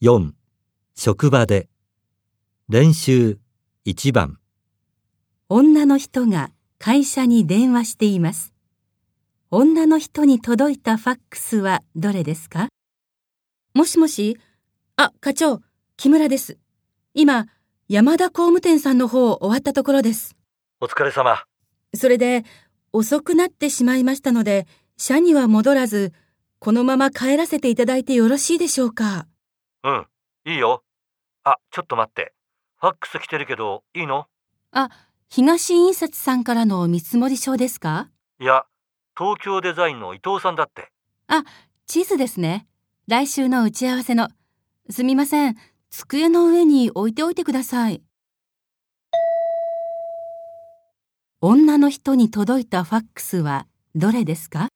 4職場で練習1番女の人が会社に電話しています。女の人に届いたファックスはどれですか？もしもしあ、課長、木村です。今、山田工務店さんの方終わったところです。お疲れ様それで、遅くなってしまいましたので、社には戻らず、このまま帰らせていただいてよろしいでしょうか？うんいいよあちょっと待ってファックス来てるけどいいの？あ、東印刷さんからの見積書ですか？いや東京デザインの伊藤さんだってあ、地図ですね。来週の打ち合わせの。すみません。机の上に置いておいてください。女の人に届いたファックスはどれですか？